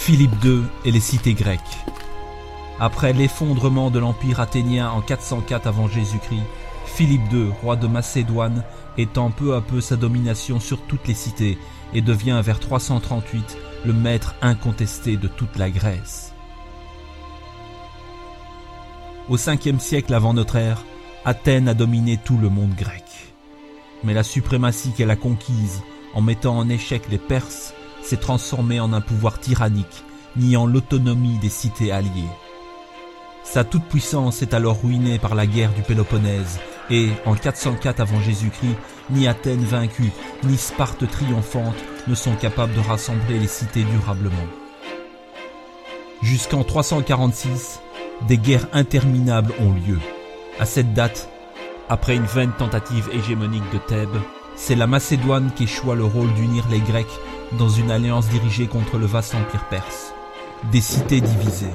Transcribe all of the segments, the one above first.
Philippe II et les cités grecques. Après l'effondrement de l'empire athénien en 404 avant Jésus-Christ, Philippe II, roi de Macédoine, étend peu à peu sa domination sur toutes les cités et devient vers 338 le maître incontesté de toute la Grèce. Au 5e siècle avant notre ère, Athènes a dominé tout le monde grec. Mais la suprématie qu'elle a conquise en mettant en échec les Perses s'est transformée en un pouvoir tyrannique, niant l'autonomie des cités alliées. Sa toute-puissance est alors ruinée par la guerre du Péloponnèse, et en 404 avant Jésus-Christ, ni Athènes vaincue, ni Sparte triomphante ne sont capables de rassembler les cités durablement. Jusqu'en 346, des guerres interminables ont lieu. À cette date, après une vaine tentative hégémonique de Thèbes, c'est la Macédoine qui choisit le rôle d'unir les Grecs dans une alliance dirigée contre le vaste empire perse. Des cités divisées.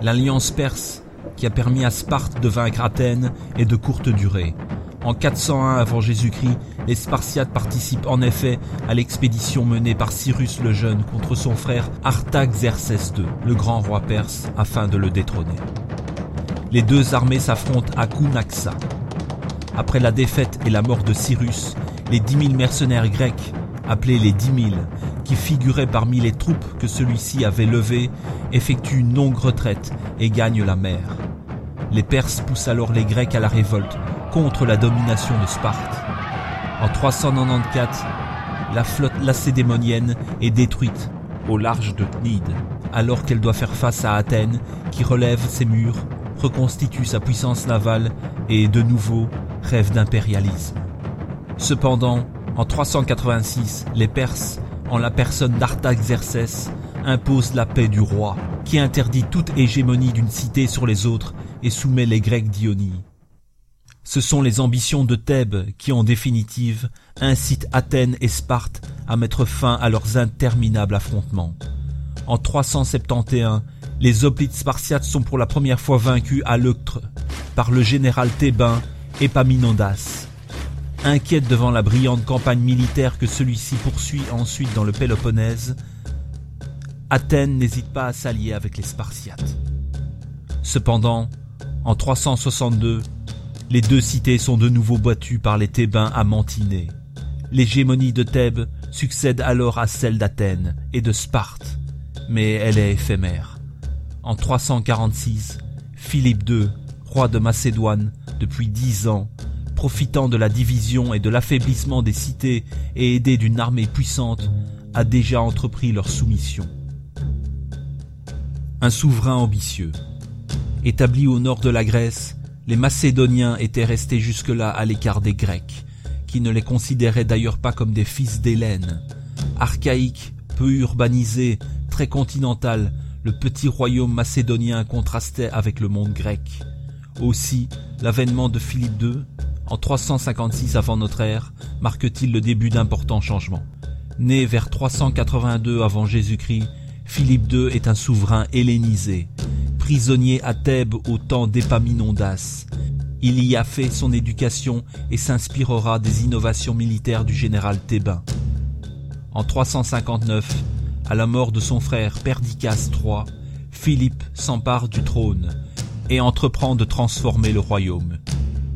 L'alliance perse, qui a permis à Sparte de vaincre Athènes, est de courte durée. En 401 avant Jésus-Christ, les Spartiates participent en effet à l'expédition menée par Cyrus le Jeune contre son frère Artaxerxès II, le grand roi perse, afin de le détrôner. Les deux armées s'affrontent à Cunaxa. Après la défaite et la mort de Cyrus, les dix mille mercenaires grecs, appelés les dix mille, qui figuraient parmi les troupes que celui-ci avait levées, effectuent une longue retraite et gagnent la mer. Les Perses poussent alors les Grecs à la révolte contre la domination de Sparte. En 394, la flotte lacédémonienne est détruite au large de Cnide, alors qu'elle doit faire face à Athènes qui relève ses murs, reconstitue sa puissance navale et de nouveau rêve d'impérialisme. Cependant, en 386, les Perses, en la personne d'Artaxerxès, imposent la paix du roi, qui interdit toute hégémonie d'une cité sur les autres et soumet les Grecs d'Ionie. Ce sont les ambitions de Thèbes qui, en définitive, incitent Athènes et Sparte à mettre fin à leurs interminables affrontements. En 371, les hoplites spartiates sont pour la première fois vaincus à Leuctre par le général thébain Épaminondas. Inquiète devant la brillante campagne militaire que celui-ci poursuit ensuite dans le Péloponnèse, Athènes n'hésite pas à s'allier avec les Spartiates. Cependant, en 362, les deux cités sont de nouveau battues par les Thébains à Mantinée. L'hégémonie de Thèbes succède alors à celle d'Athènes et de Sparte, mais elle est éphémère. En 346, Philippe II, roi de Macédoine depuis dix ans, profitant de la division et de l'affaiblissement des cités et aidé d'une armée puissante, a déjà entrepris leur soumission. Un souverain ambitieux. Établi au nord de la Grèce, les Macédoniens étaient restés jusque-là à l'écart des Grecs, qui ne les considéraient d'ailleurs pas comme des fils d'Hélène. Archaïque, peu urbanisé, très continental, le petit royaume macédonien contrastait avec le monde grec. Aussi, l'avènement de Philippe II, en 356 avant notre ère, marque-t-il le début d'importants changements. Né vers 382 avant Jésus-Christ, Philippe II est un souverain hellénisé, prisonnier à Thèbes au temps d'Épaminondas. Il y a fait son éducation et s'inspirera des innovations militaires du général thébain. En 359, à la mort de son frère Perdiccas III, Philippe s'empare du trône et entreprend de transformer le royaume.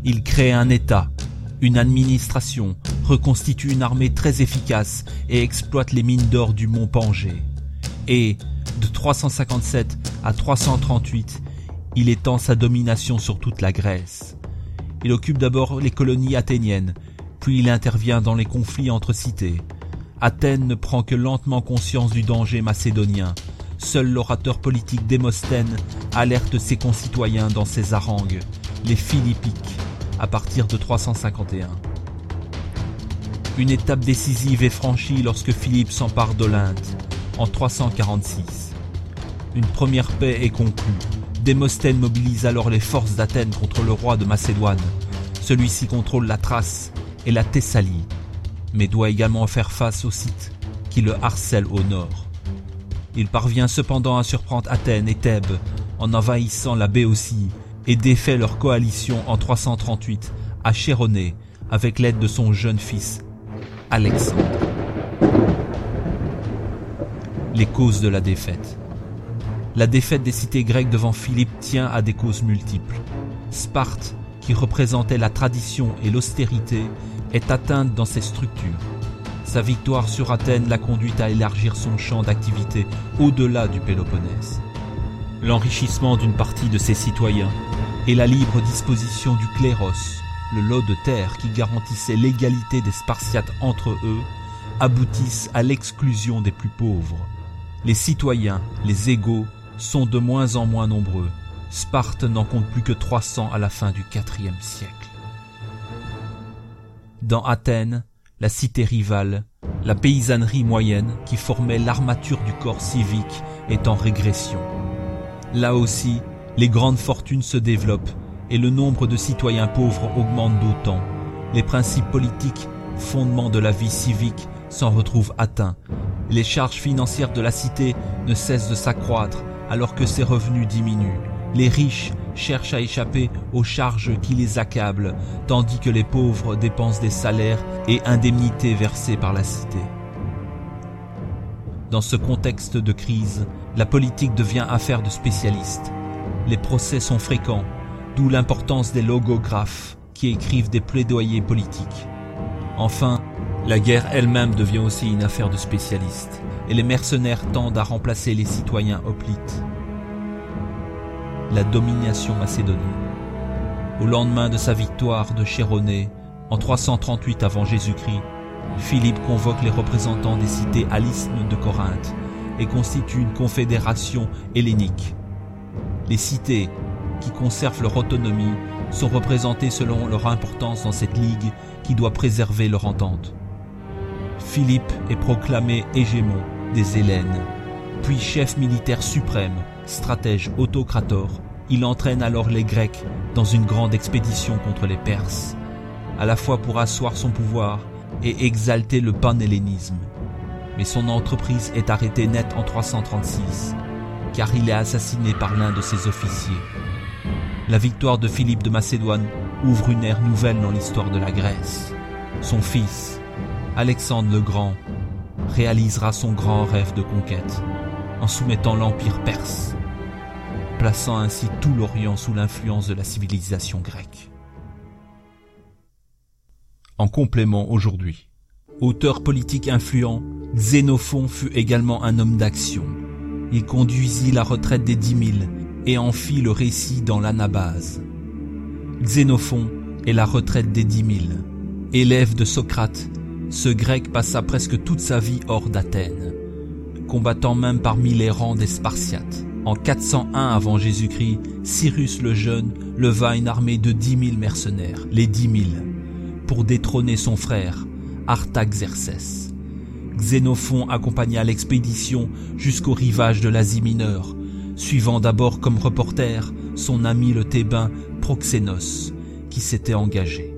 Il crée un État, une administration, reconstitue une armée très efficace et exploite les mines d'or du mont Pangée. Et, de 357 à 338, il étend sa domination sur toute la Grèce. Il occupe d'abord les colonies athéniennes, puis il intervient dans les conflits entre cités. Athènes ne prend que lentement conscience du danger macédonien. Seul l'orateur politique Démosthène alerte ses concitoyens dans ses harangues, les Philippiques, à partir de 351. Une étape décisive est franchie lorsque Philippe s'empare d'Olympe, en 346. Une première paix est conclue. Démosthène mobilise alors les forces d'Athènes contre le roi de Macédoine. Celui-ci contrôle la Thrace et la Thessalie, mais doit également faire face aux Scythes qui le harcèlent au nord. Il parvient cependant à surprendre Athènes et Thèbes en envahissant la Béotie et défait leur coalition en 338 à Chéronée avec l'aide de son jeune fils, Alexandre. Les causes de la défaite. La défaite des cités grecques devant Philippe tient à des causes multiples. Sparte, qui représentait la tradition et l'austérité, est atteinte dans ses structures. Sa victoire sur Athènes l'a conduite à élargir son champ d'activité au-delà du Péloponnèse. L'enrichissement d'une partie de ses citoyens et la libre disposition du cléros, le lot de terre qui garantissait l'égalité des Spartiates entre eux, aboutissent à l'exclusion des plus pauvres. Les citoyens, les égaux, sont de moins en moins nombreux. Sparte n'en compte plus que 300 à la fin du IVe siècle. Dans Athènes, la cité rivale, la paysannerie moyenne qui formait l'armature du corps civique est en régression. Là aussi, les grandes fortunes se développent et le nombre de citoyens pauvres augmente d'autant. Les principes politiques, fondements de la vie civique, s'en retrouvent atteints. Les charges financières de la cité ne cessent de s'accroître alors que ses revenus diminuent. Les riches cherchent à échapper aux charges qui les accablent, tandis que les pauvres dépensent des salaires et indemnités versées par la cité. Dans ce contexte de crise, la politique devient affaire de spécialistes. Les procès sont fréquents, d'où l'importance des logographes qui écrivent des plaidoyers politiques. Enfin, la guerre elle-même devient aussi une affaire de spécialistes, et les mercenaires tendent à remplacer les citoyens hoplites la domination macédonienne. Au lendemain de sa victoire de Chéronée, en 338 avant Jésus-Christ, Philippe convoque les représentants des cités à l'isthme de Corinthe et constitue une confédération hellénique. Les cités, qui conservent leur autonomie, sont représentées selon leur importance dans cette ligue qui doit préserver leur entente. Philippe est proclamé hégémon des Hélènes, puis chef militaire suprême stratège autocrator, il entraîne alors les Grecs dans une grande expédition contre les Perses, à la fois pour asseoir son pouvoir et exalter le panhellénisme. Mais son entreprise est arrêtée net en 336, car il est assassiné par l'un de ses officiers. La victoire de Philippe de Macédoine ouvre une ère nouvelle dans l'histoire de la Grèce. Son fils, Alexandre le Grand, réalisera son grand rêve de conquête en soumettant l'empire perse, plaçant ainsi tout l'Orient sous l'influence de la civilisation grecque. En complément aujourd'hui, auteur politique influent, Xénophon fut également un homme d'action. Il conduisit la retraite des dix mille et en fit le récit dans l'Anabase. Xénophon est la retraite des dix mille. Élève de Socrate, ce grec passa presque toute sa vie hors d'Athènes combattant même parmi les rangs des Spartiates. En 401 avant Jésus-Christ, Cyrus le Jeune leva une armée de dix mille mercenaires, les dix mille, pour détrôner son frère, Artaxerxès. Xénophon accompagna l'expédition jusqu'au rivage de l'Asie mineure, suivant d'abord comme reporter son ami le Thébain Proxénos, qui s'était engagé.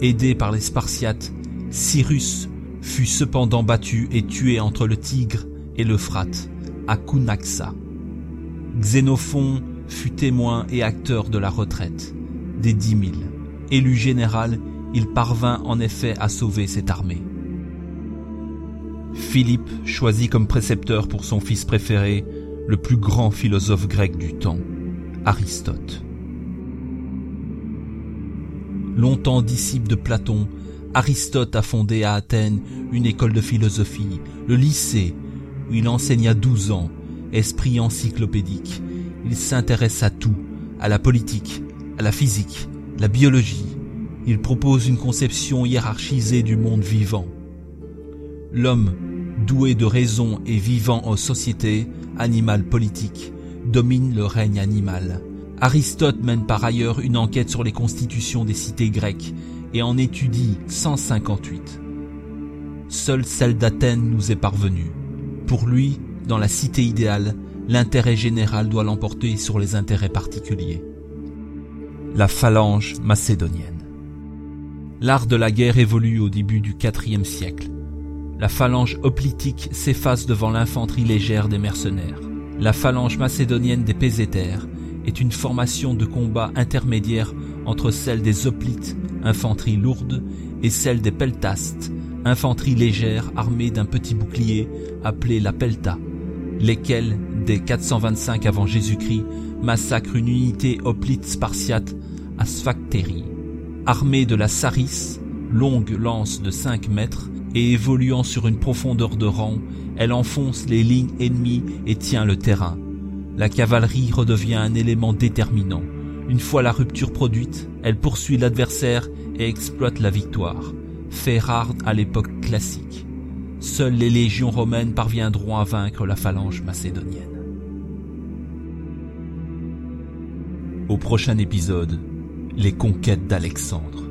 Aidé par les Spartiates, Cyrus fut cependant battu et tué entre le Tigre et l'Euphrate, à Cunaxa. Xénophon fut témoin et acteur de la retraite des dix mille. Élu général, il parvint en effet à sauver cette armée. Philippe choisit comme précepteur pour son fils préféré le plus grand philosophe grec du temps, Aristote. Longtemps disciple de Platon, Aristote a fondé à Athènes une école de philosophie, le lycée, où il enseigna douze ans, esprit encyclopédique. Il s'intéresse à tout, à la politique, à la physique, la biologie. Il propose une conception hiérarchisée du monde vivant. L'homme, doué de raison et vivant en société, animal politique, domine le règne animal. Aristote mène par ailleurs une enquête sur les constitutions des cités grecques et en étudie 158. Seule celle d'Athènes nous est parvenue. Pour lui, dans la cité idéale, l'intérêt général doit l'emporter sur les intérêts particuliers. La phalange macédonienne. L'art de la guerre évolue au début du IVe siècle. La phalange hoplitique s'efface devant l'infanterie légère des mercenaires. La phalange macédonienne des pésétères est une formation de combat intermédiaire entre celle des hoplites, infanterie lourde, et celle des peltastes, infanterie légère armée d'un petit bouclier appelé la pelta, lesquels, dès 425 avant Jésus-Christ, massacrent une unité hoplite spartiate à Sphactérie. Armée de la saris, longue lance de 5 mètres, et évoluant sur une profondeur de rang, elle enfonce les lignes ennemies et tient le terrain. La cavalerie redevient un élément déterminant. Une fois la rupture produite, elle poursuit l'adversaire et exploite la victoire, fait rare à l'époque classique. Seules les légions romaines parviendront à vaincre la phalange macédonienne. Au prochain épisode, les conquêtes d'Alexandre.